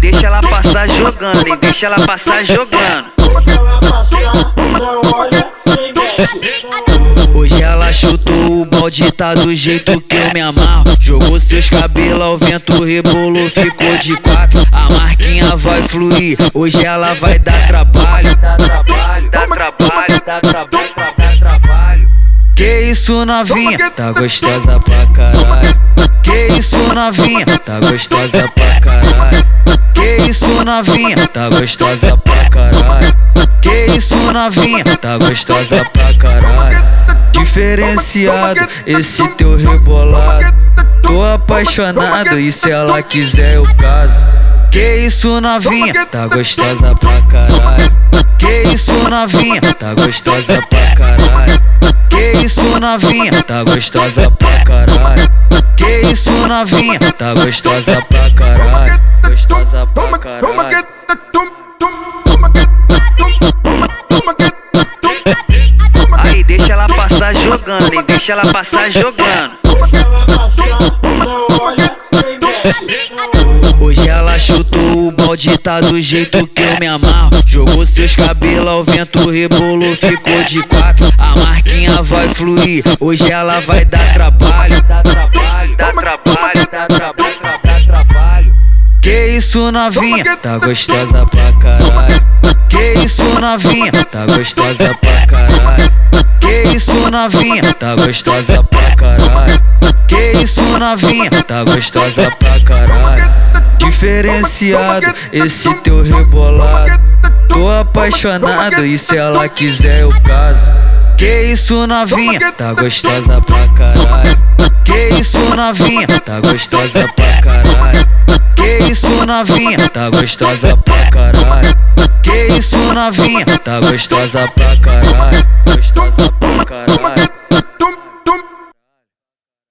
deixa ela passar jogando, e deixa ela passar jogando. Hoje ela chutou o balde, tá do jeito que eu me amarro. Jogou seus cabelos ao vento, rebolou, ficou de quatro. A marquinha vai fluir, hoje ela vai dar trabalho. Dá trabalho, dá trabalho, dá trabalho, dá trabalho. Que isso novinha, tá gostosa pra caralho. Que isso novinha, tá gostosa pra caralho. Que isso novinha, tá gostosa pra caralho. Que isso novinha, tá gostosa pra caralho. Diferenciado, esse teu rebolado. Tô apaixonado e se ela quiser eu caso. Que isso novinha, tá gostosa pra caralho. Que isso novinha, tá gostosa pra caralho. Que isso novinha, tá gostosa pra caralho. Que isso novinha, tá gostosa pra caralho. Gostosa pra caralho. Aí deixa ela passar jogando, e deixa ela passar jogando. Deixa ela passar, não olha. Hoje ela chutou o balde, tá do jeito que eu me amarro. Jogou seus cabelos ao vento, rebolou, ficou de quatro. A marquinha vai fluir, hoje ela vai dar trabalho. Dá trabalho, dá trabalho, dá trabalho, dá trabalho. Que isso novinha, tá gostosa pra caralho. Que isso novinha, tá gostosa pra caralho. Que isso novinha, tá gostosa pra caralho. Que isso novinha, tá gostosa pra caralho. Diferenciado, esse teu rebolado. Tô apaixonado e se ela quiser eu caso. Que isso novinha, tá gostosa pra caralho. Que isso novinha, tá gostosa pra caralho. Que isso novinha, tá gostosa pra caralho. Novinha, tá gostosa pra caralho. Gostosa pra caralho.